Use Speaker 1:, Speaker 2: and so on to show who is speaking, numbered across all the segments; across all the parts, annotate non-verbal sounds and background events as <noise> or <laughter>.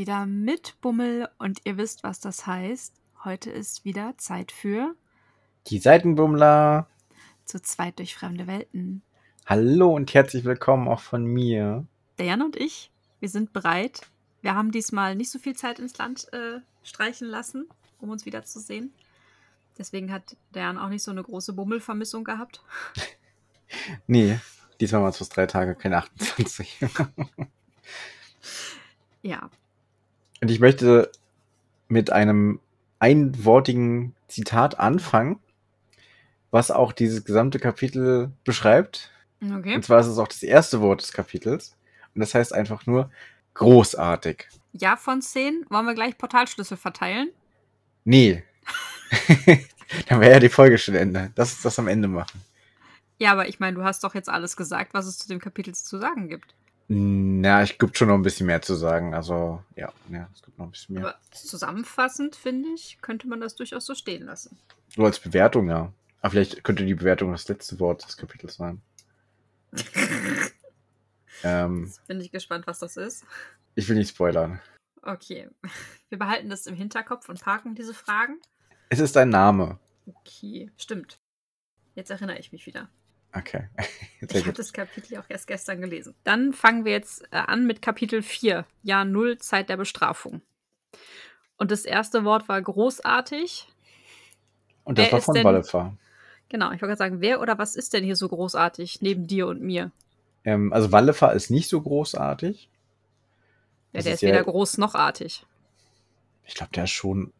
Speaker 1: Wieder mit Bummel und ihr wisst, was das heißt. Heute ist wieder Zeit für
Speaker 2: Die Seitenbummler.
Speaker 1: zu zweit durch fremde Welten.
Speaker 2: Hallo und herzlich willkommen auch von mir.
Speaker 1: Der Jan und ich, wir sind bereit. Wir haben diesmal nicht so viel Zeit ins Land äh, streichen lassen, um uns wiederzusehen. Deswegen hat der Jan auch nicht so eine große Bummelvermissung gehabt. <laughs>
Speaker 2: Nee, diesmal waren es fast drei Tage, keine 28.
Speaker 1: Ja,
Speaker 2: Und ich möchte mit einem einwortigen Zitat anfangen, was auch dieses gesamte Kapitel beschreibt.
Speaker 1: okay.
Speaker 2: Und zwar ist es auch das erste Wort des Kapitels. Und das heißt einfach nur großartig.
Speaker 1: Ja, von 10 wollen wir gleich Portalschlüssel verteilen.
Speaker 2: Nee. <laughs> Dann wäre ja die Folge schon Ende. Lass uns das am Ende machen.
Speaker 1: Ja, aber ich meine, du hast doch jetzt alles gesagt, was es zu dem Kapitel zu sagen gibt.
Speaker 2: Na, ich gibt schon noch ein bisschen mehr zu sagen. Also, ja, ja es gibt noch ein bisschen mehr.
Speaker 1: Aber zusammenfassend, finde ich, könnte man das durchaus so stehen lassen.
Speaker 2: So als Bewertung, ja. Aber vielleicht könnte die Bewertung das letzte Wort des Kapitels sein. <laughs> ähm,
Speaker 1: Jetzt bin ich gespannt, was das ist.
Speaker 2: ich will nicht spoilern.
Speaker 1: Okay. Wir behalten das im Hinterkopf und parken diese Fragen.
Speaker 2: Es ist ein Name.
Speaker 1: Okay, stimmt. Jetzt erinnere ich mich wieder.
Speaker 2: Okay. <laughs>
Speaker 1: Ich habe das Kapitel auch erst gestern gelesen. Dann fangen wir jetzt äh, an mit Kapitel 4, Jahr 0, Zeit der Bestrafung. Und das erste Wort war großartig.
Speaker 2: Und das
Speaker 1: wer
Speaker 2: war von
Speaker 1: denn-
Speaker 2: Wallefa.
Speaker 1: Genau, ich wollte gerade sagen, wer oder was ist denn hier so großartig neben dir und mir?
Speaker 2: Ähm, also Wallefa ist nicht so großartig.
Speaker 1: Ja,
Speaker 2: Das
Speaker 1: der
Speaker 2: ist
Speaker 1: ist weder
Speaker 2: ja-
Speaker 1: groß noch artig.
Speaker 2: Ich glaube, der ist schon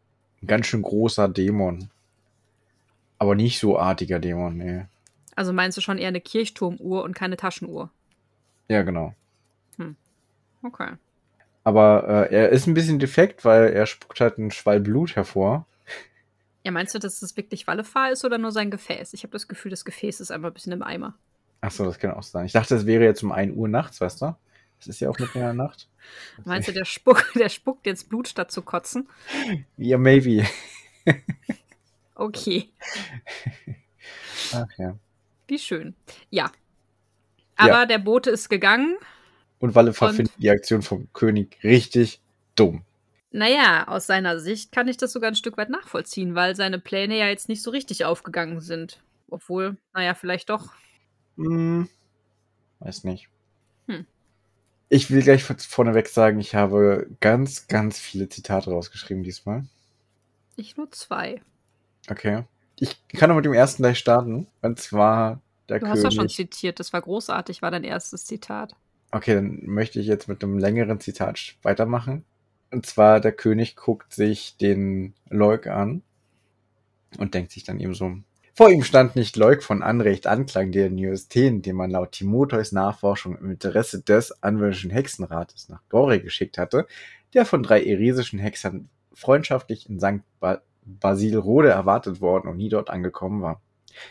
Speaker 2: ein ganz schön großer Dämon. Aber nicht so artiger Dämon, nee.
Speaker 1: Also meinst du schon eher eine Kirchturmuhr und keine Taschenuhr?
Speaker 2: Ja, genau.
Speaker 1: Okay.
Speaker 2: Aber äh, er ist ein bisschen defekt, weil er spuckt halt einen Schwall Blut hervor.
Speaker 1: Ja, meinst du, dass das wirklich Wallefahr ist oder nur sein Gefäß? Ich habe das Gefühl, das Gefäß ist einfach ein bisschen im Eimer.
Speaker 2: Achso, das kann auch sein. Ich dachte, es wäre jetzt um 1 Uhr nachts, weißt du? Es ist ja auch mitten in der Nacht. <laughs>
Speaker 1: Meinst du, der, Spuck, <laughs> der spuckt jetzt Blut statt zu kotzen?
Speaker 2: Ja, maybe. <laughs>
Speaker 1: Okay,
Speaker 2: Ach ja.
Speaker 1: Wie schön. Ja. Aber
Speaker 2: Ja.
Speaker 1: der Bote ist gegangen.
Speaker 2: Und Wallefa
Speaker 1: Und-
Speaker 2: findet die Aktion vom König richtig dumm.
Speaker 1: Naja, aus seiner Sicht kann ich das sogar ein Stück weit nachvollziehen, weil seine Pläne ja jetzt nicht so richtig aufgegangen sind. Obwohl, naja, vielleicht doch.
Speaker 2: Hm, weiß nicht.
Speaker 1: Hm.
Speaker 2: Ich will gleich vorneweg sagen, ich habe ganz, ganz viele Zitate rausgeschrieben diesmal.
Speaker 1: Ich nur zwei.
Speaker 2: Okay. Ich kann noch mit dem ersten gleich starten. Und zwar der
Speaker 1: Du hast
Speaker 2: König.
Speaker 1: doch schon zitiert, das war großartig, war dein erstes Zitat.
Speaker 2: Okay, dann möchte ich jetzt mit einem längeren Zitat weitermachen. Und zwar, der König guckt sich den Leuk an und denkt sich dann eben so, vor ihm stand nicht Leuk von Anrecht Anklang der Neosteen, den man laut Timotheus Nachforschung im Interesse des anwendischen Hexenrates nach Gore geschickt hatte, der von drei eresischen Hexern freundschaftlich in St. Ba Basilrode erwartet worden und nie dort angekommen war.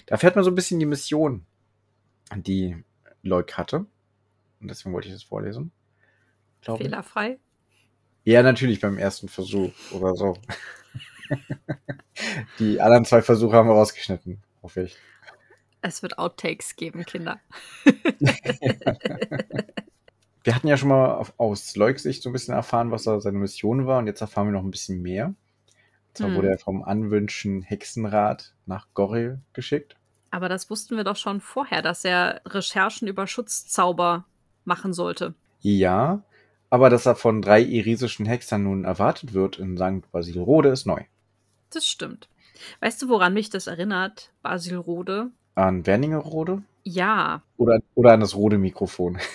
Speaker 2: Da fährt man so ein bisschen die Mission, die Leuk hatte. Und deswegen wollte ich das vorlesen. Glaube.
Speaker 1: Fehlerfrei.
Speaker 2: Ja, natürlich beim ersten Versuch oder so. <laughs> Die anderen zwei Versuche haben wir rausgeschnitten, hoffe ich.
Speaker 1: Es wird Outtakes geben, Kinder. <laughs>
Speaker 2: Wir hatten ja schon mal auf, aus Leuks Sicht so ein bisschen erfahren, was da seine Mission war und jetzt erfahren wir noch ein bisschen mehr. Zwar
Speaker 1: Hm.
Speaker 2: wurde er vom Anwünschen Hexenrat nach Goril geschickt.
Speaker 1: Aber das wussten wir doch schon vorher, dass er Recherchen über Schutzzauber machen sollte.
Speaker 2: Ja, aber dass er von drei irisischen Hexern nun erwartet wird in St. Basilrode ist neu.
Speaker 1: Das stimmt. Weißt du, woran mich das erinnert? Basilrode?
Speaker 2: An Werningerode
Speaker 1: Ja.
Speaker 2: oder, oder an das Rode-Mikrofon? <laughs>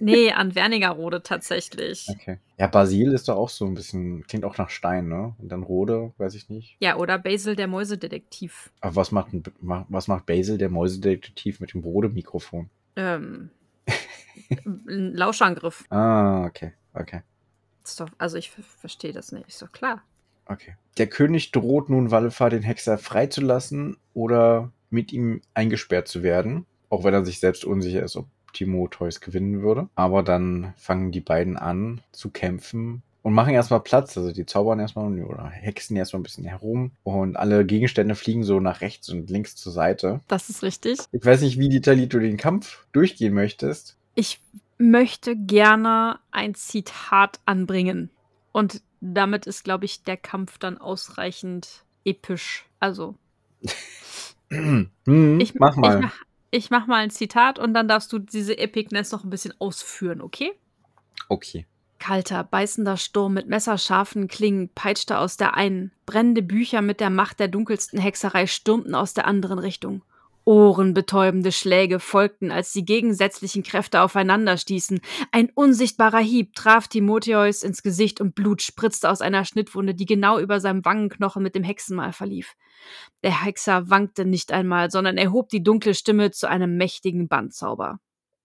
Speaker 1: Nee, an Wernigerode tatsächlich.
Speaker 2: Okay. Ja, Basil ist doch auch so ein bisschen, klingt auch nach Stein, ne? Und dann Rode, weiß ich nicht.
Speaker 1: Ja, oder Basil der Mäusedetektiv.
Speaker 2: Aber was macht, was macht Basil, der Mäusedetektiv, mit dem Rode-Mikrofon?
Speaker 1: Ähm, <laughs> ein Lauschangriff.
Speaker 2: Ah, okay, okay,
Speaker 1: Ist doch, also ich ver- verstehe das nicht. Ist doch klar.
Speaker 2: okay. Der König droht nun Wallefa, den Hexer freizulassen oder mit ihm eingesperrt zu werden. Auch wenn er sich selbst unsicher ist, ob Timotheus gewinnen würde. Aber dann fangen die beiden an zu kämpfen und machen erstmal Platz. Also die zaubern erstmal oder hexen erstmal ein bisschen herum und alle Gegenstände fliegen so nach rechts und links zur Seite.
Speaker 1: Das ist richtig.
Speaker 2: Ich weiß nicht, wie detailliert du den Kampf durchgehen möchtest.
Speaker 1: Ich möchte gerne ein Zitat anbringen. Und damit ist, glaube ich, der Kampf dann ausreichend episch. Also. <clears throat>
Speaker 2: hm,
Speaker 1: ich,
Speaker 2: mach mal.
Speaker 1: Ich ich mach mal ein Zitat und dann darfst du diese Epicness noch ein bisschen ausführen, okay?
Speaker 2: Okay.
Speaker 1: Kalter, beißender Sturm mit messerscharfen Klingen peitschte aus der einen, brennende Bücher mit der Macht der dunkelsten Hexerei stürmten aus der anderen Richtung. Ohrenbetäubende Schläge folgten, als die gegensätzlichen Kräfte aufeinander stießen. Ein unsichtbarer Hieb traf Timotheus ins Gesicht und Blut spritzte aus einer Schnittwunde, die genau über seinem Wangenknochen mit dem Hexenmal verlief. Der Hexer wankte nicht einmal, sondern erhob die dunkle Stimme zu einem mächtigen Bandzauber.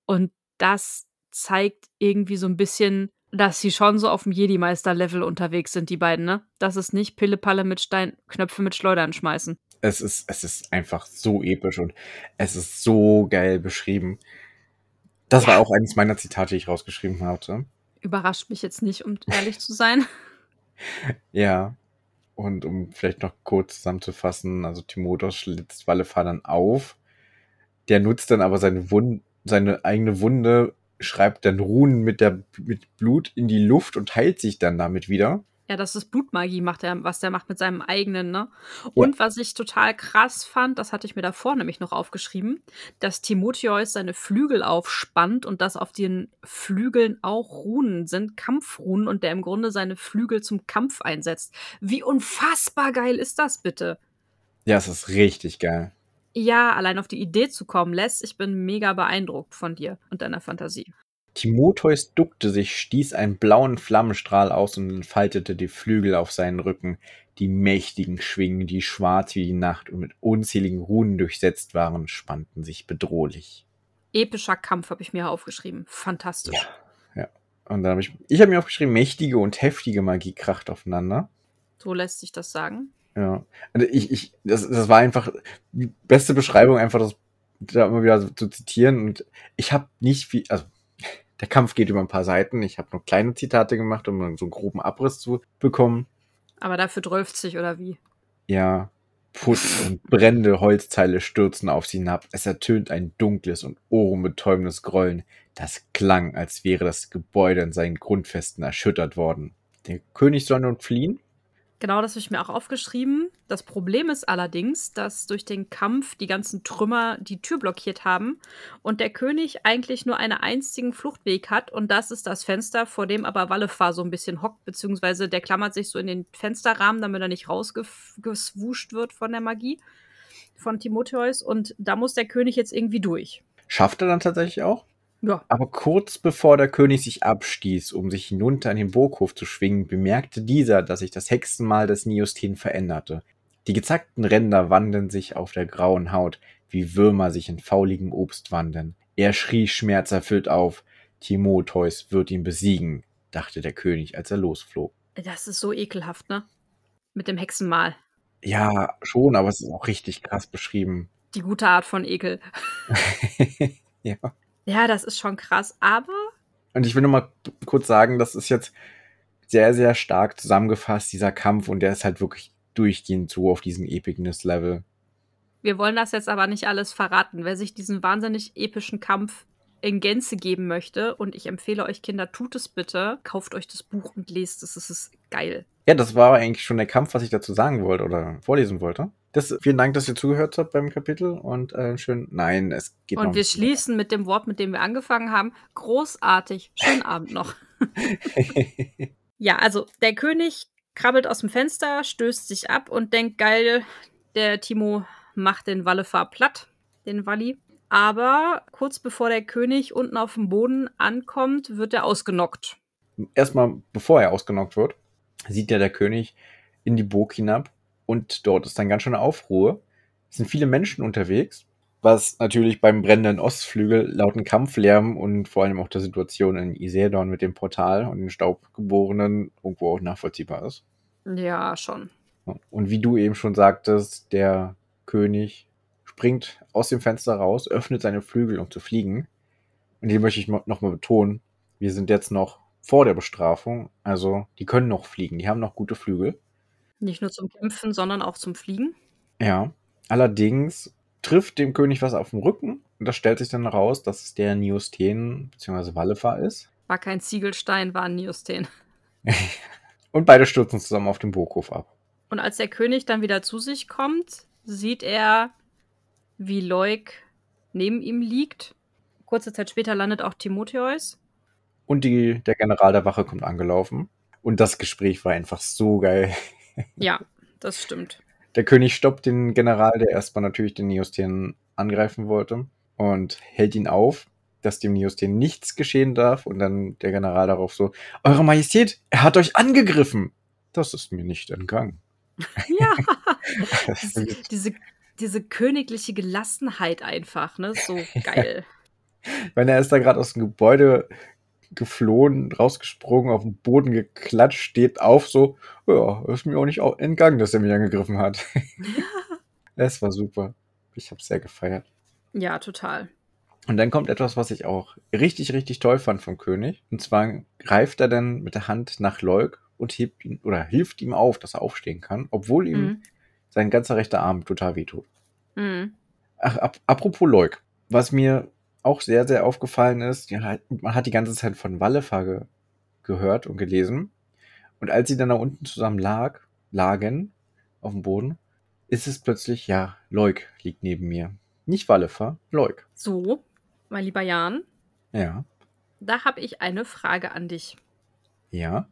Speaker 1: Und das zeigt irgendwie so ein bisschen dass sie schon so auf dem Jedi-Meister-Level unterwegs sind, die beiden, ne? Das ist nicht Pille-Palle mit Stein, Knöpfe mit Schleudern schmeißen.
Speaker 2: Es ist, es ist einfach so episch und es ist so geil beschrieben. Das ja. war auch eines meiner Zitate, die ich rausgeschrieben hatte.
Speaker 1: Überrascht mich jetzt nicht, um ehrlich zu sein. <laughs> <laughs>
Speaker 2: ja. Und um vielleicht noch kurz zusammenzufassen, also Timotheus schlitzt Wallefar dann auf. Der nutzt dann aber seine, Wund seine eigene Wunde schreibt dann Runen mit, der, mit Blut in die Luft und heilt sich dann damit wieder.
Speaker 1: Ja, das ist Blutmagie, macht er, was der macht mit seinem eigenen, ne? Und ja. was ich total krass fand, das hatte ich mir davor nämlich noch aufgeschrieben, dass Timotheus seine Flügel aufspannt und dass auf den Flügeln auch Runen sind, Kampfrunen, und der im Grunde seine Flügel zum Kampf einsetzt. Wie unfassbar geil ist das bitte?
Speaker 2: Ja, es ist richtig geil
Speaker 1: ja, allein auf die Idee zu kommen lässt, ich bin mega beeindruckt von dir und deiner Fantasie.
Speaker 2: Timotheus duckte sich, stieß einen blauen Flammenstrahl aus und entfaltete die Flügel auf seinen Rücken. Die mächtigen Schwingen, die schwarz wie die Nacht und mit unzähligen Runen durchsetzt waren, spannten sich bedrohlich.
Speaker 1: Epischer Kampf habe ich mir aufgeschrieben. Fantastisch.
Speaker 2: Ja. ja. Und dann habe ich, ich habe mir aufgeschrieben, mächtige und heftige Magie kracht aufeinander.
Speaker 1: So lässt sich das sagen.
Speaker 2: Ja. Also ich, ich, das, das war einfach die beste Beschreibung, einfach das da immer wieder zu zitieren. Und ich habe nicht viel, also der Kampf geht über ein paar Seiten. Ich habe nur kleine Zitate gemacht, um so einen groben Abriss zu bekommen.
Speaker 1: Aber dafür drölft sich, oder wie?
Speaker 2: Ja. Putz und brennende Holzteile stürzen auf sie hinab. Es ertönt ein dunkles und ohrenbetäubendes Grollen. Das klang, als wäre das Gebäude in seinen Grundfesten erschüttert worden. Der König soll nun fliehen,
Speaker 1: Genau, das habe ich mir auch aufgeschrieben. Das Problem ist allerdings, dass durch den Kampf die ganzen Trümmer die Tür blockiert haben und der König eigentlich nur einen einzigen Fluchtweg hat und das ist das Fenster, vor dem aber Wallefar so ein bisschen hockt, beziehungsweise der klammert sich so in den Fensterrahmen, damit er nicht rausgeswuscht wird von der Magie von Timotheus und da muss der König jetzt irgendwie durch.
Speaker 2: Schafft er dann tatsächlich auch?
Speaker 1: Ja.
Speaker 2: Aber kurz bevor der König sich abstieß, um sich hinunter in den Burghof zu schwingen, bemerkte dieser, dass sich das Hexenmal des Niostin veränderte. Die gezackten Ränder wanden sich auf der grauen Haut, wie Würmer sich in fauligem Obst wandeln. Er schrie schmerzerfüllt auf. Timotheus wird ihn besiegen, dachte der König, als er losflog.
Speaker 1: Das ist so ekelhaft, ne? Mit dem Hexenmal.
Speaker 2: Ja, schon, aber es ist auch richtig krass beschrieben.
Speaker 1: Die gute Art von Ekel. <laughs>
Speaker 2: ja.
Speaker 1: Ja, das ist schon krass, aber.
Speaker 2: Und ich will nur mal kurz sagen, das ist jetzt sehr, sehr stark zusammengefasst, dieser Kampf, und der ist halt wirklich durchgehend so auf diesem Epicness-Level.
Speaker 1: Wir wollen das jetzt aber nicht alles verraten. Wer sich diesen wahnsinnig epischen Kampf in Gänze geben möchte, und ich empfehle euch Kinder, tut es bitte, kauft euch das Buch und lest es. Es ist geil.
Speaker 2: Ja, das war eigentlich schon der Kampf, was ich dazu sagen wollte oder vorlesen wollte. Das, vielen Dank, dass ihr zugehört habt beim Kapitel und äh, schön. Nein, es geht
Speaker 1: Und wir schließen mit dem Wort, mit dem wir angefangen haben. Großartig. Schönen <laughs> Abend noch. ja, also der König krabbelt aus dem Fenster, stößt sich ab und denkt, geil, der Timo macht den Wallefar platt, den Walli. Aber kurz bevor der König unten auf dem Boden ankommt, wird er ausgenockt.
Speaker 2: Erstmal, bevor er ausgenockt wird, sieht ja der König in die Burg hinab und dort ist dann ganz schöne Aufruhr. Es sind viele Menschen unterwegs, was natürlich beim brennenden Ostflügel lauten Kampflärm und vor allem auch der Situation in Isedon mit dem Portal und den Staubgeborenen irgendwo auch nachvollziehbar ist.
Speaker 1: Ja, schon.
Speaker 2: Und wie du eben schon sagtest, der König springt aus dem Fenster raus, öffnet seine Flügel, um zu fliegen. Und hier möchte ich nochmal betonen, wir sind jetzt noch vor der Bestrafung. Also die können noch fliegen, die haben noch gute Flügel.
Speaker 1: Nicht nur zum Kämpfen, sondern auch zum Fliegen.
Speaker 2: Ja. Allerdings trifft dem König was auf den Rücken Und das stellt sich dann heraus, dass es der Niosthen bzw. Wallefar ist.
Speaker 1: War kein Ziegelstein, war ein Niosthen. <laughs>
Speaker 2: Und beide stürzen zusammen auf den Burghof ab.
Speaker 1: Und als der König dann wieder zu sich kommt, sieht er, wie Leuk neben ihm liegt. Kurze Zeit später landet auch Timotheus.
Speaker 2: Und die, der General der Wache kommt angelaufen. Und das Gespräch war einfach so geil. <laughs>
Speaker 1: Ja, das stimmt.
Speaker 2: Der König stoppt den General, der erstmal natürlich den Neostien angreifen wollte, und hält ihn auf, dass dem Neostien nichts geschehen darf. Und dann der General darauf so: Eure Majestät, er hat euch angegriffen. Das ist mir nicht entgangen. <laughs>
Speaker 1: Ja, <laughs> diese, diese, diese königliche Gelassenheit einfach, ne? So geil. <laughs>
Speaker 2: Wenn er ist da gerade aus dem Gebäude geflohen, rausgesprungen, auf den Boden geklatscht, steht auf, so, ja, ist mir auch nicht entgangen, dass er mich angegriffen hat. <laughs> Es war super. Ich habe sehr gefeiert.
Speaker 1: Ja, total.
Speaker 2: Und dann kommt etwas, was ich auch richtig, richtig toll fand vom König. Und zwar greift er dann mit der Hand nach Leuk und hebt ihn oder hilft ihm auf, dass er aufstehen kann, obwohl ihm
Speaker 1: Mhm.
Speaker 2: sein ganzer rechter Arm total wehtut.
Speaker 1: Mhm.
Speaker 2: Ach, ap apropos Leuk, was mir auch sehr, sehr aufgefallen ist, ja, man hat die ganze Zeit von Wallefar ge gehört und gelesen. Und als sie dann da unten zusammen lag, lagen auf dem Boden, ist es plötzlich, ja, Leuk liegt neben mir. Nicht Wallefar, Leuk.
Speaker 1: So, mein lieber Jan,
Speaker 2: Ja,
Speaker 1: da habe ich eine Frage an dich.
Speaker 2: ja,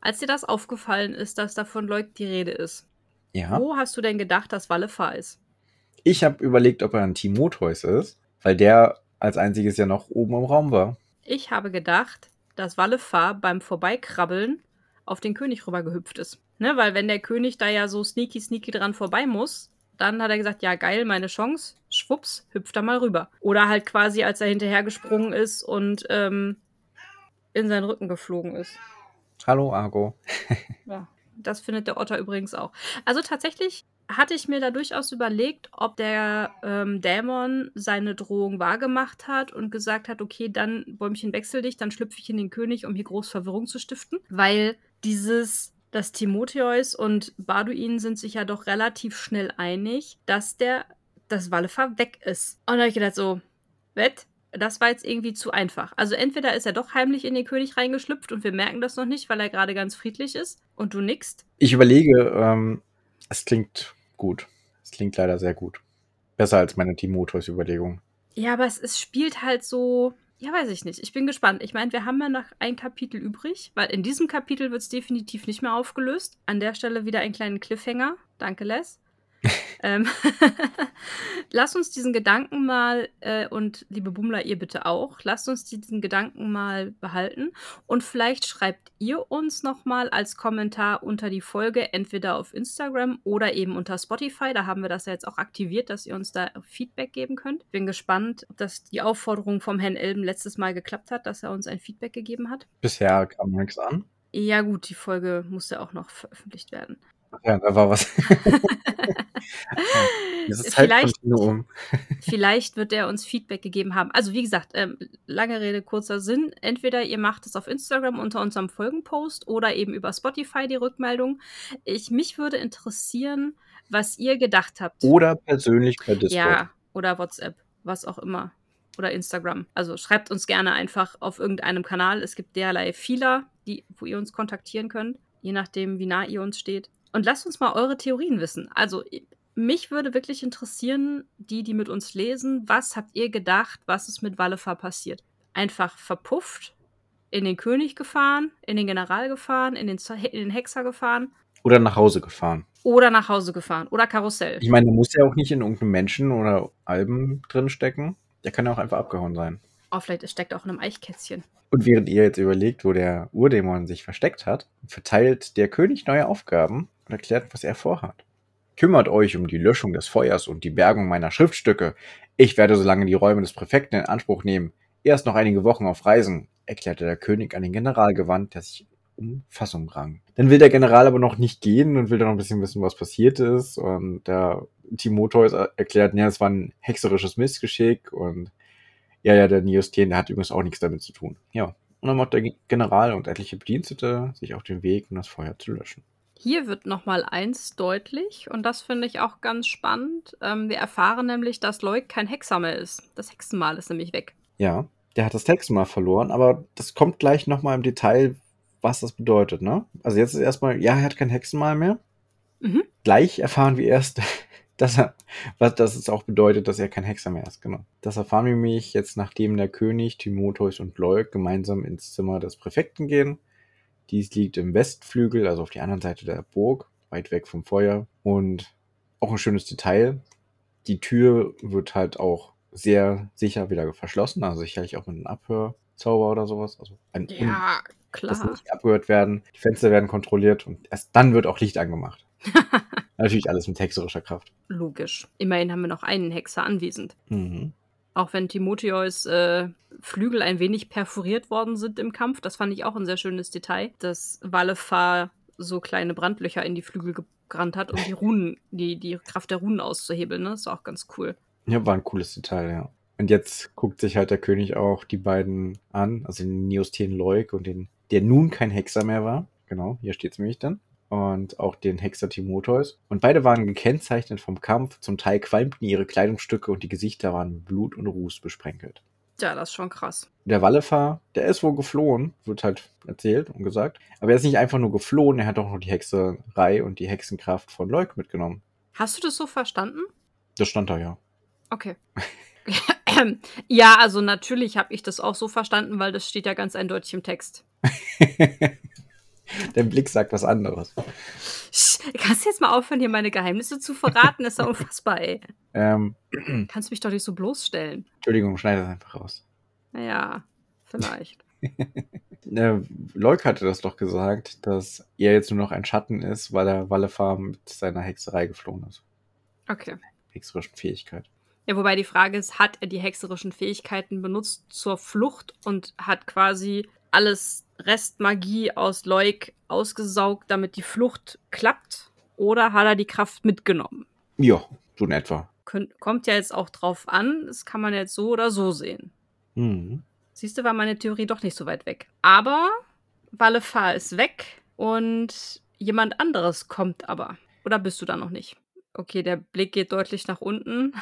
Speaker 1: Als dir das aufgefallen ist, dass da von Leuk die Rede ist,
Speaker 2: ja.
Speaker 1: wo hast du denn gedacht, dass Wallefar ist?
Speaker 2: Ich habe überlegt, ob er ein Timotheus ist, weil der als einziges ja noch oben im Raum war.
Speaker 1: Ich habe gedacht, dass Wallefar beim Vorbeikrabbeln auf den König rübergehüpft ist. Ne, weil wenn der König da ja so sneaky sneaky dran vorbei muss, dann hat er gesagt, ja geil, meine Chance, schwupps, hüpft er mal rüber. Oder halt quasi, als er hinterhergesprungen ist und ähm, in seinen Rücken geflogen ist.
Speaker 2: Hallo, Argo. <laughs>
Speaker 1: Ja, das findet der Otter übrigens auch. Also tatsächlich hatte ich mir da durchaus überlegt, ob der ähm, Dämon seine Drohung wahrgemacht hat und gesagt hat, okay, dann Bäumchen wechsel dich, dann schlüpfe ich in den König, um hier groß Verwirrung zu stiften. Weil dieses, dass Timotheus und Baduin sind sich ja doch relativ schnell einig, dass der, das Wallefar weg ist. Und da habe ich gedacht so, wett, das war jetzt irgendwie zu einfach. Also entweder ist er doch heimlich in den König reingeschlüpft und wir merken das noch nicht, weil er gerade ganz friedlich ist und du nickst.
Speaker 2: Ich überlege, ähm, es klingt gut. Es klingt leider sehr gut. Besser als meine Timotheus-Überlegung.
Speaker 1: Ja, aber es, es spielt halt so. Ja, weiß ich nicht. Ich bin gespannt. Ich meine, wir haben ja noch ein Kapitel übrig, weil in diesem Kapitel wird es definitiv nicht mehr aufgelöst. An der Stelle wieder einen kleinen Cliffhanger. Danke, Les. <laughs> ähm, <laughs> Lass uns diesen Gedanken mal, äh, und liebe Bummler, ihr bitte auch, lasst uns diesen Gedanken mal behalten. Und vielleicht schreibt ihr uns nochmal als Kommentar unter die Folge, entweder auf Instagram oder eben unter Spotify. Da haben wir das ja jetzt auch aktiviert, dass ihr uns da Feedback geben könnt. Bin gespannt, ob das die Aufforderung vom Herrn Elben letztes Mal geklappt hat, dass er uns ein Feedback gegeben hat.
Speaker 2: Bisher kam nichts an.
Speaker 1: Ja, gut, die Folge musste auch noch veröffentlicht werden.
Speaker 2: Ja, da war was. <laughs> Das ist
Speaker 1: Vielleicht-
Speaker 2: Zeitkontinuum. <laughs>
Speaker 1: Vielleicht wird er uns Feedback gegeben haben. Also wie gesagt, ähm, lange Rede, kurzer Sinn. Entweder ihr macht es auf Instagram unter unserem Folgenpost oder eben über Spotify die Rückmeldung. Ich, mich würde interessieren, was ihr gedacht habt.
Speaker 2: Oder persönlich per Discord.
Speaker 1: ja, oder WhatsApp, was auch immer. Oder Instagram. Also schreibt uns gerne einfach auf irgendeinem Kanal. Es gibt derlei vieler, die, wo ihr uns kontaktieren könnt, je nachdem, wie nah ihr uns steht. Und lasst uns mal eure Theorien wissen. Also, mich würde wirklich interessieren, die, die mit uns lesen, was habt ihr gedacht, was ist mit Wallefar passiert? Einfach verpufft, in den König gefahren, in den General gefahren, in den, Z- in den Hexer gefahren
Speaker 2: Oder nach Hause gefahren.
Speaker 1: oder nach Hause gefahren oder Karussell.
Speaker 2: Ich meine, der muss ja auch nicht in irgendeinem Menschen oder Alben drin stecken. Der kann ja auch einfach abgehauen sein.
Speaker 1: Oh, vielleicht steckt auch in einem Eichkätzchen.
Speaker 2: Und während ihr jetzt überlegt, wo der Urdämon sich versteckt hat, verteilt der König neue Aufgaben und erklärt, was er vorhat. Kümmert euch um die Löschung des Feuers und die Bergung meiner Schriftstücke. Ich werde so lange die Räume des Präfekten in Anspruch nehmen. Erst noch einige Wochen auf Reisen, erklärte der König an den General gewandt, der sich um Fassung rang. Dann will der General aber noch nicht gehen und will dann noch ein bisschen wissen, was passiert ist. Und der Timotheus erklärt, ja, es war ein hexerisches Missgeschick und ja, ja, der Niostien, der hat übrigens auch nichts damit zu tun. Ja. Und dann macht der General und etliche Bedienstete sich auf den Weg, um das Feuer zu löschen.
Speaker 1: Hier wird nochmal eins deutlich und das finde ich auch ganz spannend. Ähm, wir erfahren nämlich, dass Leuk kein Hexer mehr ist. Das Hexenmal ist nämlich weg.
Speaker 2: Ja, der hat das Hexenmal verloren, aber das kommt gleich nochmal im Detail, was das bedeutet, ne? Also jetzt ist erstmal, ja, er hat kein Hexenmal mehr.
Speaker 1: Mhm.
Speaker 2: Gleich erfahren wir erst, <laughs> dass er, was das es auch bedeutet, dass er kein Hexer mehr ist, genau. Das erfahren wir nämlich jetzt, nachdem der König, Timotheus und Leuk gemeinsam ins Zimmer des Präfekten gehen. Dies liegt im Westflügel, also auf der anderen Seite der Burg, weit weg vom Feuer. Und auch ein schönes Detail. Die Tür wird halt auch sehr sicher wieder verschlossen, also sicherlich auch mit einem Abhörzauber oder sowas. Also ein
Speaker 1: Ja,
Speaker 2: dass
Speaker 1: klar.
Speaker 2: nicht abgehört werden, die Fenster werden kontrolliert und erst dann wird auch Licht angemacht. <laughs> Natürlich alles mit hexerischer Kraft.
Speaker 1: Logisch. Immerhin haben wir noch einen Hexer anwesend.
Speaker 2: Mhm.
Speaker 1: Auch wenn Timotheus äh, Flügel ein wenig perforiert worden sind im Kampf, das fand ich auch ein sehr schönes Detail, dass Walefar so kleine Brandlöcher in die Flügel gebrannt hat, um die Runen, die, die Kraft der Runen auszuhebeln. Ne? Das ist auch ganz cool.
Speaker 2: Ja, war ein cooles Detail, ja. Und jetzt guckt sich halt der König auch die beiden an, also den Neosthenes Leuk und den, der nun kein Hexer mehr war. Genau, hier steht es nämlich dann. Und auch den Hexer Timotheus. Und beide waren gekennzeichnet vom Kampf. Zum Teil qualmten ihre Kleidungsstücke und die Gesichter waren mit Blut und Ruß besprenkelt.
Speaker 1: Ja, das ist schon krass.
Speaker 2: Der Wallefar, der ist wohl geflohen, wird halt erzählt und gesagt. Aber er ist nicht einfach nur geflohen, er hat auch noch die Hexerei und die Hexenkraft von Leuk mitgenommen.
Speaker 1: Hast du das so verstanden?
Speaker 2: Das stand da ja.
Speaker 1: Okay. <laughs> ja, also natürlich habe ich das auch so verstanden, weil das steht ja ganz eindeutig im Text. <laughs> <laughs>
Speaker 2: Dein Blick sagt was anderes.
Speaker 1: Kannst du jetzt mal aufhören, hier meine Geheimnisse zu verraten? Das ist ja unfassbar, ey.
Speaker 2: Ähm,
Speaker 1: Kannst du mich doch nicht so bloßstellen.
Speaker 2: Entschuldigung, schneid das einfach raus.
Speaker 1: Naja, vielleicht. <laughs>
Speaker 2: Äh, Leuk hatte das doch gesagt, dass er jetzt nur noch ein Schatten ist, weil er Wallefar mit seiner Hexerei geflohen ist.
Speaker 1: Okay.
Speaker 2: Hexerischen Fähigkeit.
Speaker 1: Ja, wobei die Frage ist, hat er die hexerischen Fähigkeiten benutzt zur Flucht und hat quasi alles Restmagie aus Leuk ausgesaugt, damit die Flucht klappt? Oder hat er die Kraft mitgenommen?
Speaker 2: Ja, so in etwa.
Speaker 1: Könnt, kommt ja jetzt auch drauf an, das kann man jetzt so oder so sehen.
Speaker 2: Mhm.
Speaker 1: Siehst du, war meine Theorie doch nicht so weit weg. Aber Walefar ist weg und jemand anderes kommt aber. Oder bist du da noch nicht? Okay, der Blick geht deutlich nach unten.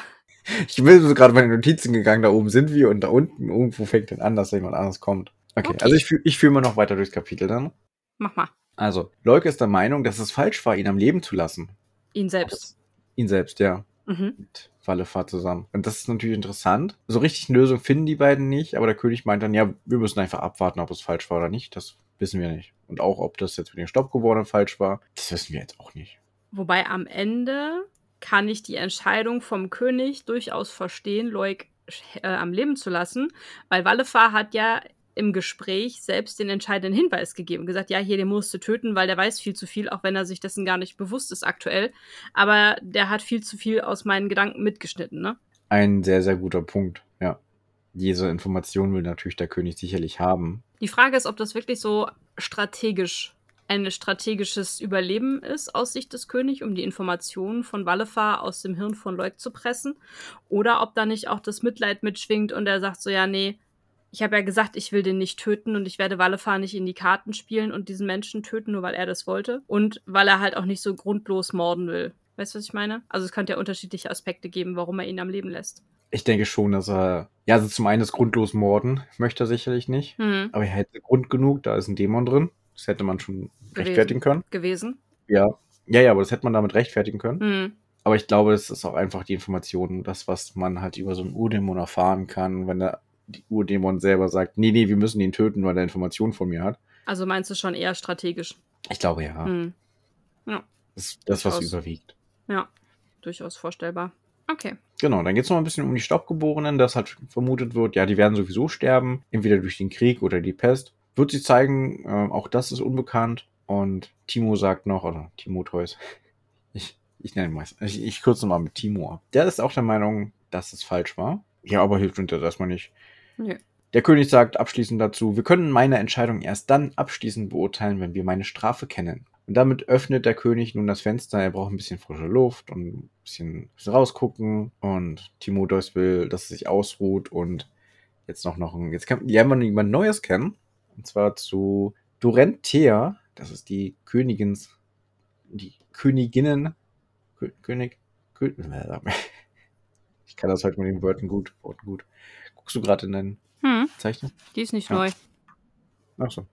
Speaker 2: Ich bin so gerade bei den Notizen gegangen, da oben sind wir und da unten irgendwo fängt dann an, dass jemand anderes kommt. Okay,
Speaker 1: Okay.
Speaker 2: also ich, fühl- ich führe mal noch weiter durchs Kapitel dann.
Speaker 1: Mach mal.
Speaker 2: Also, Leuk ist der Meinung, dass es falsch war, ihn am Leben zu lassen.
Speaker 1: Ihn selbst.
Speaker 2: Ihn selbst, ja.
Speaker 1: Mhm.
Speaker 2: mit Wallefar zusammen. Und das ist natürlich interessant. So richtig eine Lösung finden die beiden nicht, aber der König meint dann, ja, wir müssen einfach abwarten, ob es falsch war oder nicht. Das wissen wir nicht. Und auch, ob das jetzt mit dem Stoppgeborenen falsch war, das wissen wir jetzt auch nicht.
Speaker 1: Wobei am Ende kann ich die Entscheidung vom König durchaus verstehen, Leuk äh, am Leben zu lassen, weil Wallefar hat ja im Gespräch selbst den entscheidenden Hinweis gegeben. Gesagt, ja, hier, den musst du töten, weil der weiß viel zu viel, auch wenn er sich dessen gar nicht bewusst ist aktuell. Aber der hat viel zu viel aus meinen Gedanken mitgeschnitten, ne?
Speaker 2: Ein sehr, sehr guter Punkt, ja. Diese Information will natürlich der König sicherlich haben.
Speaker 1: Die Frage ist, ob das wirklich so strategisch ein strategisches Überleben ist aus Sicht des Königs, um die Informationen von Wallefar aus dem Hirn von Leuk zu pressen, oder ob da nicht auch das Mitleid mitschwingt und er sagt so, ja, nee, ich habe ja gesagt, ich will den nicht töten und ich werde Wallefar nicht in die Karten spielen und diesen Menschen töten, nur weil er das wollte und weil er halt auch nicht so grundlos morden will. Weißt du, was ich meine? Also es könnte ja unterschiedliche Aspekte geben, warum er ihn am Leben lässt.
Speaker 2: Ich denke schon, dass er, ja, also zum einen das grundlos morden möchte er sicherlich nicht.
Speaker 1: Hm,
Speaker 2: Aber er hätte Grund genug, da ist ein Dämon drin. Das hätte man schon rechtfertigen können.
Speaker 1: gewesen.
Speaker 2: Ja. Ja, ja, aber das hätte man damit rechtfertigen können.
Speaker 1: Hm.
Speaker 2: Aber ich glaube, es ist auch einfach die Information, das, was man halt über so einen Urdämon erfahren kann, wenn der die Urdämon selber sagt, nee, nee, wir müssen ihn töten, weil er Informationen von mir hat.
Speaker 1: Also meinst du schon eher strategisch?
Speaker 2: Ich glaube ja.
Speaker 1: Hm.
Speaker 2: Das ist das, was überwiegt.
Speaker 1: Ja, durchaus vorstellbar. Okay.
Speaker 2: Genau, dann geht es noch ein bisschen um die Staubgeborenen, dass halt vermutet wird, ja, die werden sowieso sterben, entweder durch den Krieg oder die Pest. Wird sich zeigen, äh, auch das ist unbekannt. Und Timo sagt noch, oder Timotheus, <laughs> ich, ich nenne ihn meist, ich, ich kürze mal mit Timo ab. Der ist auch der Meinung, dass es falsch war. Ja, aber hilft uns das erstmal nicht.
Speaker 1: Nö.
Speaker 2: Der König sagt abschließend dazu, wir können meine Entscheidung erst dann abschließend beurteilen, wenn wir meine Strafe kennen. Und damit öffnet der König nun das Fenster, er braucht ein bisschen frische Luft und ein bisschen, rausgucken. Und Timotheus will, dass es sich ausruht und jetzt noch, noch ein, jetzt kann, lernen wir jemand Neues kennen. Und zwar zu Dorenthea, das ist die Königins die Königinnen, Kö König, Kö <laughs> ich kann das heute mit den Wörtern gut, Worten gut. Guckst du gerade in deinen
Speaker 1: Hm,
Speaker 2: Zeichner?
Speaker 1: die ist nicht
Speaker 2: Ja.
Speaker 1: neu.
Speaker 2: Ach so.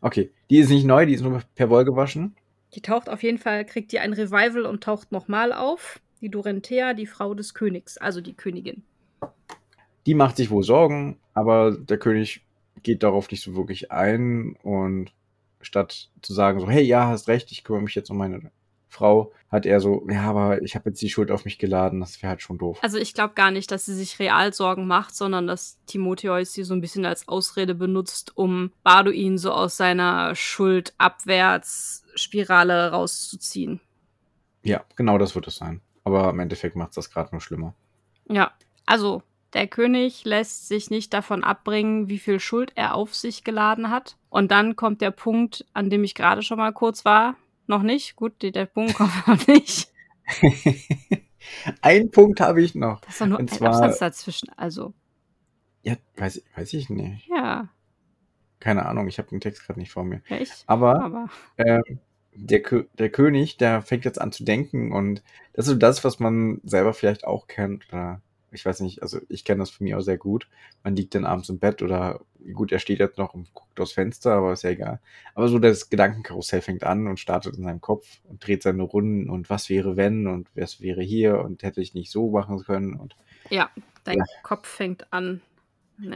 Speaker 2: Okay, die ist nicht neu, die ist nur per Woll gewaschen.
Speaker 1: Die taucht auf jeden Fall, kriegt die ein Revival und taucht nochmal auf. Die Dorenthea, die Frau des Königs, also die Königin.
Speaker 2: Die macht sich wohl Sorgen, aber der König geht darauf nicht so wirklich ein und statt zu sagen so, hey, ja, hast recht, ich kümmere mich jetzt um meine Frau, hat er so, ja, aber ich habe jetzt die Schuld auf mich geladen, das wäre halt schon doof.
Speaker 1: Also ich glaube gar nicht, dass sie sich real Sorgen macht, sondern dass Timotheus sie so ein bisschen als Ausrede benutzt, um Barduin so aus seiner Schuldabwärtsspirale rauszuziehen.
Speaker 2: Ja, genau das wird es sein. Aber im Endeffekt macht es das gerade nur schlimmer.
Speaker 1: Ja, also der König lässt sich nicht davon abbringen, wie viel Schuld er auf sich geladen hat. Und dann kommt der Punkt, an dem ich gerade schon mal kurz war. Noch nicht. Gut, der der Punkt kommt <laughs> noch nicht.
Speaker 2: Ein Punkt habe ich noch.
Speaker 1: Das ist doch nur
Speaker 2: Und
Speaker 1: ein
Speaker 2: zwar-
Speaker 1: Absatz dazwischen. Also,
Speaker 2: Ja, weiß, weiß ich nicht.
Speaker 1: ja,
Speaker 2: Keine Ahnung, ich habe den Text gerade nicht vor mir.
Speaker 1: echt.
Speaker 2: Aber
Speaker 1: Aber
Speaker 2: ähm, der, der König, der fängt jetzt an zu denken und das ist so das, was man selber vielleicht auch kennt oder ich weiß nicht, also ich kenne das von mir auch sehr gut. Man liegt dann abends im Bett oder gut, er steht jetzt noch und guckt aufs Fenster, aber ist ja egal. Aber so das Gedankenkarussell fängt an und startet in seinem Kopf und dreht seine Runden und was wäre wenn und was wäre hier und hätte ich nicht so machen können und
Speaker 1: ja, dein
Speaker 2: Ja.
Speaker 1: Kopf fängt an.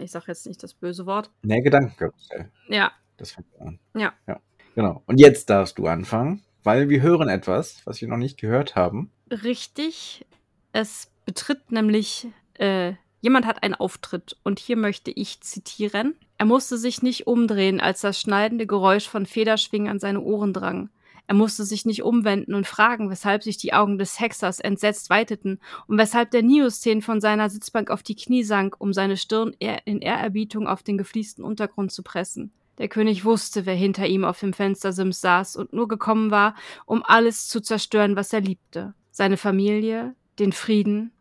Speaker 1: Ich sag jetzt nicht das böse Wort.
Speaker 2: ne Gedankenkarussell.
Speaker 1: Ja,
Speaker 2: Das fängt an.
Speaker 1: Ja.
Speaker 2: Ja. Genau. Und jetzt darfst du anfangen, weil wir hören etwas, was wir noch nicht gehört haben.
Speaker 1: richtig. Es betritt nämlich, äh, jemand hat einen Auftritt und hier möchte ich zitieren. Er musste sich nicht umdrehen, als das schneidende Geräusch von Federschwingen an seine Ohren drang. Er musste sich nicht umwenden und fragen, weshalb sich die Augen des Hexers entsetzt weiteten und weshalb der Niosthen von seiner Sitzbank auf die Knie sank, um seine Stirn in Ehrerbietung auf den gefliesten Untergrund zu pressen. Der König wusste, wer hinter ihm auf dem Fenstersims saß und nur gekommen war, um alles zu zerstören, was er liebte. Seine Familie, den Frieden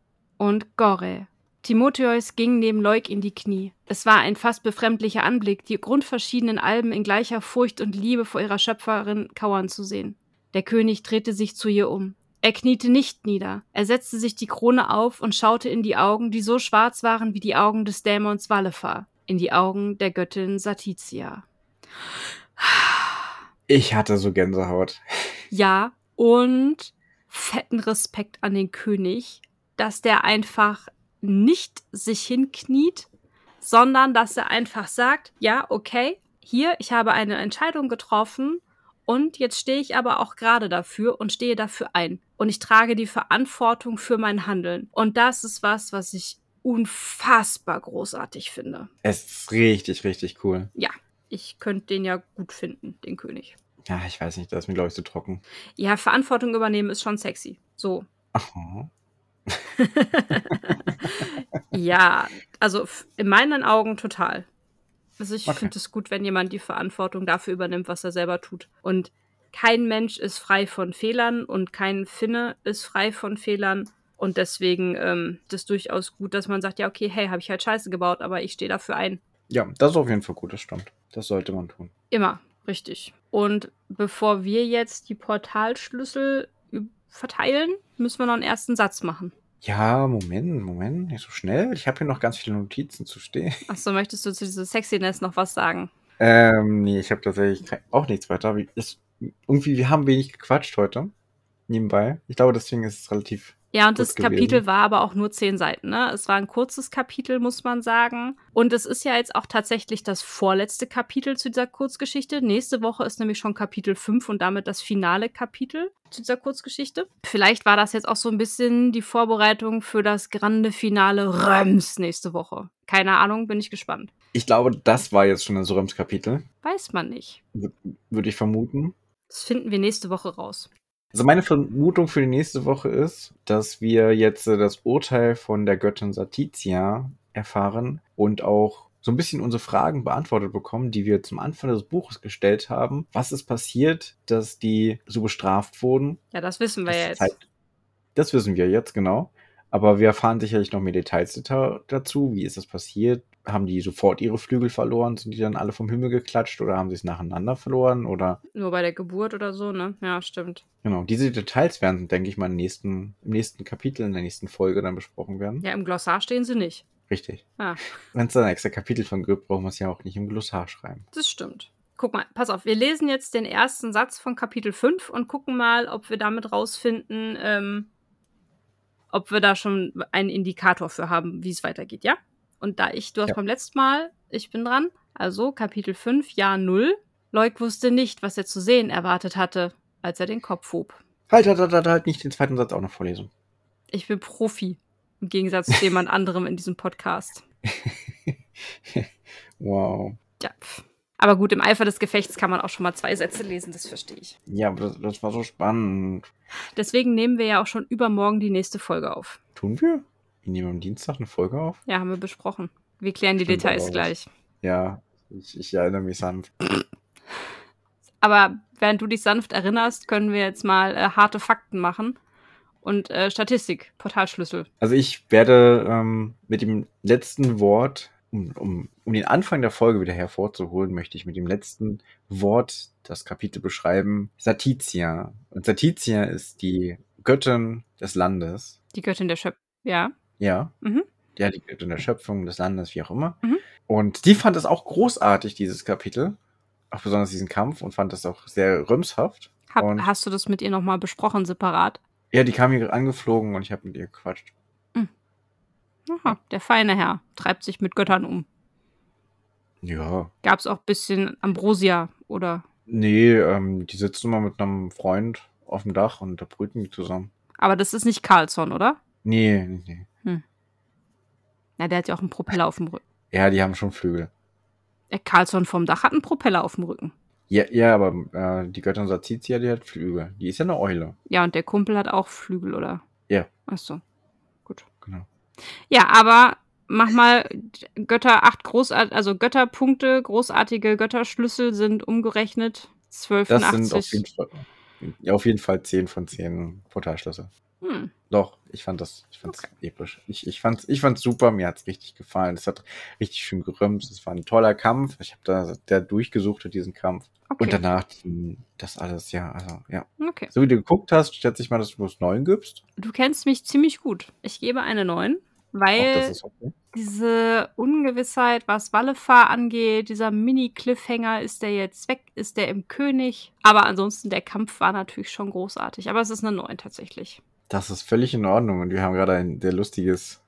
Speaker 1: und Gore. Timotheus ging neben Leuk in die Knie. Es war ein fast befremdlicher Anblick, die grundverschiedenen Alben in gleicher Furcht und Liebe vor ihrer Schöpferin kauern zu sehen. Der König drehte sich zu ihr um. Er kniete nicht nieder. Er setzte sich die Krone auf und schaute in die Augen, die so schwarz waren wie die Augen des Dämons Valefar, in die Augen der Göttin Satizia.
Speaker 2: Ich hatte so Gänsehaut.
Speaker 1: Ja, und fetten Respekt an den König, dass der einfach nicht sich hinkniet, sondern dass er einfach sagt, ja, okay, hier, ich habe eine Entscheidung getroffen und jetzt stehe ich aber auch gerade dafür und stehe dafür ein. Und ich trage die Verantwortung für mein Handeln. Und das ist was, was ich unfassbar großartig finde.
Speaker 2: Es ist richtig, richtig cool.
Speaker 1: Ich könnte den ja gut finden, den König.
Speaker 2: Ja, ich weiß nicht, das ist mir, glaube ich, zu trocken.
Speaker 1: Ja, Verantwortung übernehmen ist schon sexy. So.
Speaker 2: Aha. <laughs>
Speaker 1: Ja, also in meinen Augen total. Also ich
Speaker 2: Okay.
Speaker 1: finde es gut, wenn jemand die Verantwortung dafür übernimmt, was er selber tut. Und kein Mensch ist frei von Fehlern und kein Finne ist frei von Fehlern. Und deswegen ähm, ist es durchaus gut, dass man sagt, ja, okay, hey, habe ich halt Scheiße gebaut, aber ich stehe dafür ein.
Speaker 2: Ja, das ist auf jeden Fall gut, das stimmt. Das sollte man tun.
Speaker 1: Immer, richtig. Und bevor wir jetzt die Portalschlüssel verteilen, müssen wir noch einen ersten Satz machen.
Speaker 2: Ja, Moment, Moment, nicht so schnell. Ich habe hier noch ganz viele Notizen zu stehen.
Speaker 1: Achso, möchtest du zu dieser Sexiness noch was sagen?
Speaker 2: Ähm, nee, ich habe tatsächlich auch nichts weiter. Das, irgendwie, wir haben wenig gequatscht heute. Nebenbei. Ich glaube, deswegen ist es relativ.
Speaker 1: Ja, und das Kapitel
Speaker 2: gewesen.
Speaker 1: war aber auch nur zehn Seiten, ne? Es war ein kurzes Kapitel, muss man sagen. Und es ist ja jetzt auch tatsächlich das vorletzte Kapitel zu dieser Kurzgeschichte. Nächste Woche ist nämlich schon Kapitel 5 und damit das finale Kapitel zu dieser Kurzgeschichte. Vielleicht war das jetzt auch so ein bisschen die Vorbereitung für das grande Finale Röms nächste Woche. Keine Ahnung, bin ich gespannt.
Speaker 2: Ich glaube, das war jetzt schon das Röms-Kapitel.
Speaker 1: Weiß man nicht.
Speaker 2: wür- Würde ich vermuten.
Speaker 1: Das finden wir nächste Woche raus.
Speaker 2: Also meine Vermutung für die nächste Woche ist, dass wir jetzt äh, das Urteil von der Göttin Satizia erfahren und auch so ein bisschen unsere Fragen beantwortet bekommen, die wir zum Anfang des Buches gestellt haben. Was ist passiert, dass die so bestraft wurden?
Speaker 1: Ja, das wissen wir
Speaker 2: Das
Speaker 1: jetzt.
Speaker 2: zeigt- Das wissen wir jetzt, genau. Aber wir erfahren sicherlich noch mehr Details dazu. Wie ist das passiert? Haben die sofort ihre Flügel verloren? Sind die dann alle vom Himmel geklatscht oder haben sie es nacheinander verloren? Oder
Speaker 1: Nur bei der Geburt oder so, ne? Ja, stimmt.
Speaker 2: genau, diese Details werden, denke ich mal, im nächsten, im nächsten Kapitel, in der nächsten Folge dann besprochen werden.
Speaker 1: Ja, im Glossar stehen sie nicht.
Speaker 2: Richtig.
Speaker 1: Ah,
Speaker 2: Wenn es dann ein extra Kapitel von gibt, brauchen wir es ja auch nicht im Glossar schreiben.
Speaker 1: das stimmt. Guck mal, pass auf, wir lesen jetzt den ersten Satz von Kapitel 5 und gucken mal, ob wir damit rausfinden, ähm, ob wir da schon einen Indikator für haben, wie es weitergeht, ja? Und da ich, du hast
Speaker 2: Ja.
Speaker 1: beim letzten Mal, ich bin dran, also Kapitel 5, Jahr 0. Leuk wusste nicht, was er zu sehen erwartet hatte, als er den Kopf hob.
Speaker 2: Halt, halt, halt, halt, halt, nicht den zweiten Satz auch noch vorlesen.
Speaker 1: Ich bin Profi, im Gegensatz zu jemand <laughs> anderem in diesem Podcast. <laughs>
Speaker 2: wow.
Speaker 1: Ja. Aber gut, im Eifer des Gefechts kann man auch schon mal zwei Sätze lesen, das verstehe ich.
Speaker 2: Ja, aber das, das war so spannend.
Speaker 1: Deswegen nehmen wir ja auch schon übermorgen die nächste Folge auf.
Speaker 2: Tun wir? Wir nehmen am Dienstag eine Folge auf?
Speaker 1: Ja, haben wir besprochen. Wir klären die
Speaker 2: Stimmt
Speaker 1: Details gleich.
Speaker 2: Ja, ich, ich erinnere mich sanft.
Speaker 1: Aber während du dich sanft erinnerst, können wir jetzt mal äh, harte Fakten machen. Und äh, Statistik, Portalschlüssel.
Speaker 2: Also ich werde ähm, mit dem letzten Wort, um, um, um den Anfang der Folge wieder hervorzuholen, möchte ich mit dem letzten Wort das Kapitel beschreiben. Satitia. Und Satitia ist die Göttin des Landes.
Speaker 1: Die Göttin der Schöpfung. Ja.
Speaker 2: Ja.
Speaker 1: Mhm.
Speaker 2: Ja, die Göttin der Schöpfung, des Landes, wie auch immer.
Speaker 1: Mhm.
Speaker 2: Und die fand es auch großartig, dieses Kapitel. Auch besonders diesen Kampf und fand das auch sehr rühmshaft.
Speaker 1: Hab,
Speaker 2: Und-
Speaker 1: hast du das mit ihr nochmal besprochen, separat?
Speaker 2: Ja, die kam hier angeflogen und ich habe mit ihr gequatscht.
Speaker 1: Aha, der feine Herr treibt sich mit Göttern um.
Speaker 2: Ja.
Speaker 1: Gab's auch ein bisschen Ambrosia oder.
Speaker 2: Nee, ähm, die sitzen immer mit einem Freund auf dem Dach und da brüten die zusammen.
Speaker 1: Aber das ist nicht Carlson, oder?
Speaker 2: Nee, nee, nee.
Speaker 1: Ja, der hat ja auch einen Propeller auf dem Rücken.
Speaker 2: Ja, die haben schon Flügel.
Speaker 1: Der Carlson vom Dach hat einen Propeller auf dem Rücken.
Speaker 2: Ja, ja aber äh, die Göttin Satizia, die hat Flügel. Die ist ja eine Eule.
Speaker 1: Ja, und der Kumpel hat auch Flügel, oder?
Speaker 2: Ja.
Speaker 1: Ach so. Gut.
Speaker 2: Genau.
Speaker 1: Ja, aber mach mal Götter, acht großart also Götterpunkte, großartige Götterschlüssel sind umgerechnet
Speaker 2: Das sind auf
Speaker 1: 1280.
Speaker 2: jeden Fall, ja, auf jeden Fall 10 von 10 Portalschlüssel.
Speaker 1: Hm.
Speaker 2: Doch, ich fand das, ich fand's episch. Ich, ich fand's, ich fand's super, mir hat's richtig gefallen. Es hat richtig schön gerümpft. Es war ein toller Kampf. Ich habe da der durchgesucht diesen Kampf.
Speaker 1: Okay.
Speaker 2: Und danach das alles, ja, also, ja.
Speaker 1: okay.
Speaker 2: So wie du geguckt hast, schätze ich mal, dass du bloß 9 gibst.
Speaker 1: Du kennst mich ziemlich gut. Ich gebe eine 9,
Speaker 2: Auch
Speaker 1: weil
Speaker 2: ist okay.
Speaker 1: diese Ungewissheit, was Wallefahr angeht, dieser Mini-Cliffhanger, ist der jetzt weg, ist der im König. Aber ansonsten, der Kampf war natürlich schon großartig. Aber es ist eine 9 tatsächlich.
Speaker 2: Das ist völlig in Ordnung und wir haben gerade ein sehr lustiges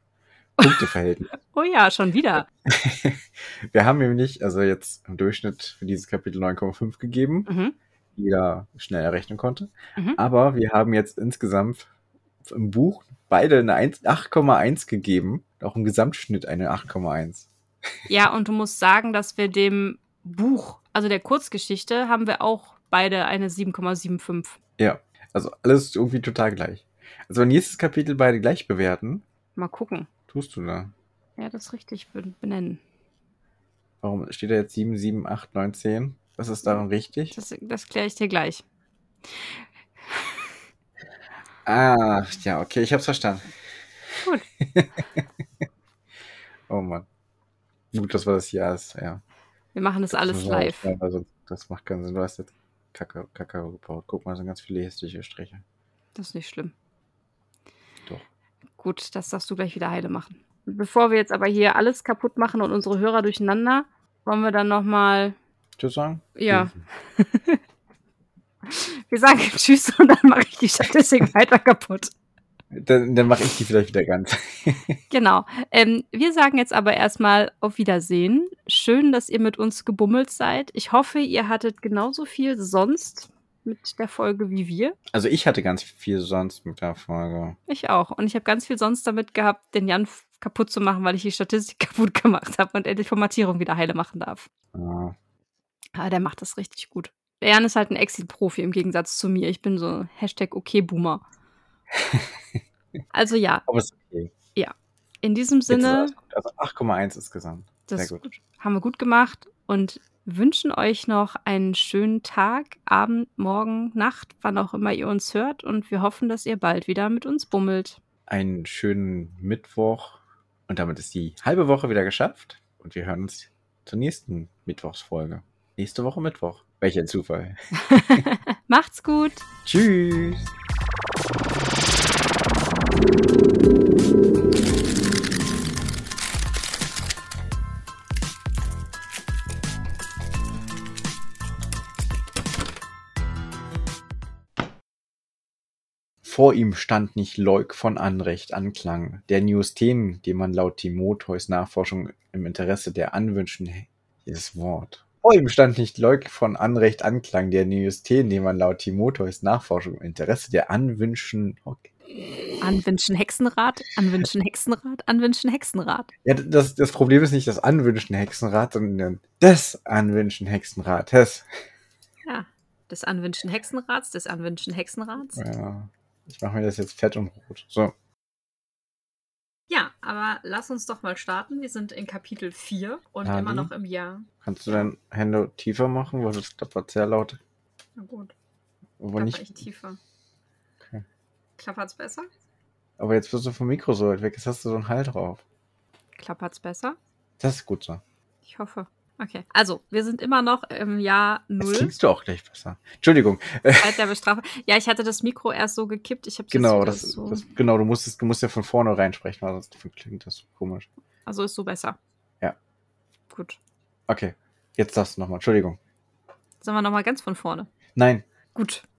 Speaker 2: Punkteverhältnis. <laughs>
Speaker 1: Oh ja, schon wieder. <laughs>
Speaker 2: wir haben nämlich, also jetzt im Durchschnitt für dieses Kapitel 9,5 gegeben,
Speaker 1: Mhm.
Speaker 2: die jeder schnell errechnen konnte.
Speaker 1: Mhm.
Speaker 2: Aber wir haben jetzt insgesamt im Buch beide eine 1 8,1 gegeben, auch im Gesamtschnitt eine 8,1.
Speaker 1: Ja, und du musst sagen, dass wir dem Buch, also der Kurzgeschichte, haben wir auch beide eine 7,75.
Speaker 2: Ja, also alles irgendwie total gleich. Also wenn nächstes Kapitel beide gleich bewerten,
Speaker 1: Mal gucken.
Speaker 2: tust du da.
Speaker 1: Ja, das richtig ben- benennen.
Speaker 2: Warum steht da jetzt 7, 7, 8, 9, 10? Was ist daran richtig?
Speaker 1: Das, das kläre ich dir gleich.
Speaker 2: Ah, ja, okay, ich hab's verstanden.
Speaker 1: Gut. <laughs>
Speaker 2: oh Mann. Gut, dass wir das hier ist, ja.
Speaker 1: Wir machen das alles
Speaker 2: müssen wir
Speaker 1: live.
Speaker 2: ausschneiden, Also, das macht keinen Sinn. Du hast jetzt Kakao, Kakao gebaut. Guck mal, da sind ganz viele hässliche Striche.
Speaker 1: Das ist nicht schlimm. Gut, das darfst du gleich wieder heile machen. Bevor wir jetzt aber hier alles kaputt machen und unsere Hörer durcheinander, wollen wir dann nochmal.
Speaker 2: Tschüss sagen?
Speaker 1: Ja. <laughs> Wir sagen Tschüss und dann mache ich die Statistik <laughs> weiter kaputt.
Speaker 2: Dann, dann mache ich die vielleicht wieder ganz. <laughs>
Speaker 1: Genau. Ähm, wir sagen jetzt aber erstmal auf Wiedersehen. Schön, dass ihr mit uns gebummelt seid. Ich hoffe, ihr hattet genauso viel sonst mit der Folge wie wir.
Speaker 2: Also ich hatte ganz viel sonst mit der Folge.
Speaker 1: Ich auch. Und ich habe ganz viel sonst damit gehabt, den Jan kaputt zu machen, weil ich die Statistik <laughs> kaputt gemacht habe und die Formatierung wieder heile machen darf.
Speaker 2: Ja.
Speaker 1: Aber der macht das richtig gut. Der Jan ist halt ein Exit-Profi im Gegensatz zu mir. Ich bin so Hashtag okay-Boomer. <laughs> Also ja,
Speaker 2: Aber ist okay.
Speaker 1: in diesem Sinne.
Speaker 2: Also 8,1 insgesamt.
Speaker 1: das
Speaker 2: Sehr gut.
Speaker 1: haben wir gut gemacht und wünschen euch noch einen schönen Tag, Abend, Morgen, Nacht, wann auch immer ihr uns hört. Und wir hoffen, dass ihr bald wieder mit uns bummelt.
Speaker 2: Einen schönen Mittwoch. Und damit ist die halbe Woche wieder geschafft. Und wir hören uns zur nächsten Mittwochsfolge. Nächste Woche Mittwoch. Welcher Zufall. <laughs> <laughs>
Speaker 1: Macht's gut.
Speaker 2: Tschüss. Vor ihm stand nicht Leuk von Anrecht Anklang, der Neusthenen, die man laut Timotheus Nachforschung im Interesse der Anwünschen, dieses Wort. Vor ihm stand nicht Leuk von Anrecht Anklang, der Neusthenen, die man laut Timotheus Nachforschung im Interesse der Anwünschen, okay.
Speaker 1: Anwünschen Hexenrat, Anwünschen Hexenrat, Anwünschen Hexenrat.
Speaker 2: Ja, das, das Problem ist nicht das Anwünschen Hexenrat, sondern das Anwünschen Hexenrates.
Speaker 1: Ja, des Anwünschen Hexenrats, des Anwünschen Hexenrats.
Speaker 2: Ja, ich mache mir das jetzt fett und rot. So.
Speaker 1: Ja, aber lass uns doch mal starten. Wir sind in Kapitel 4 und
Speaker 2: Ali?
Speaker 1: immer noch im Jahr.
Speaker 2: Kannst du deine Hände tiefer machen, weil das klappert sehr laut.
Speaker 1: Na gut,
Speaker 2: Aber nicht.
Speaker 1: ich tiefer.
Speaker 2: Okay.
Speaker 1: Klappert's besser?
Speaker 2: Aber jetzt bist du vom Mikro so weit weg, jetzt hast du so einen Hall drauf.
Speaker 1: Klappert's besser?
Speaker 2: Das ist gut so.
Speaker 1: Ich hoffe. Okay. Also, wir sind immer noch im Jahr
Speaker 2: Jetzt
Speaker 1: 0.
Speaker 2: klingst du auch gleich besser. Entschuldigung.
Speaker 1: Zeit <laughs> der Bestrafung. Ja, ich hatte das Mikro erst so gekippt. Ich habe
Speaker 2: Genau, das,
Speaker 1: so.
Speaker 2: das, genau, du musstest, du musst ja von vorne reinsprechen, weil sonst klingt das komisch.
Speaker 1: also ist so besser.
Speaker 2: Ja.
Speaker 1: Gut.
Speaker 2: Okay, jetzt das nochmal. Entschuldigung.
Speaker 1: Sagen wir nochmal ganz von vorne.
Speaker 2: Nein,
Speaker 1: Gut.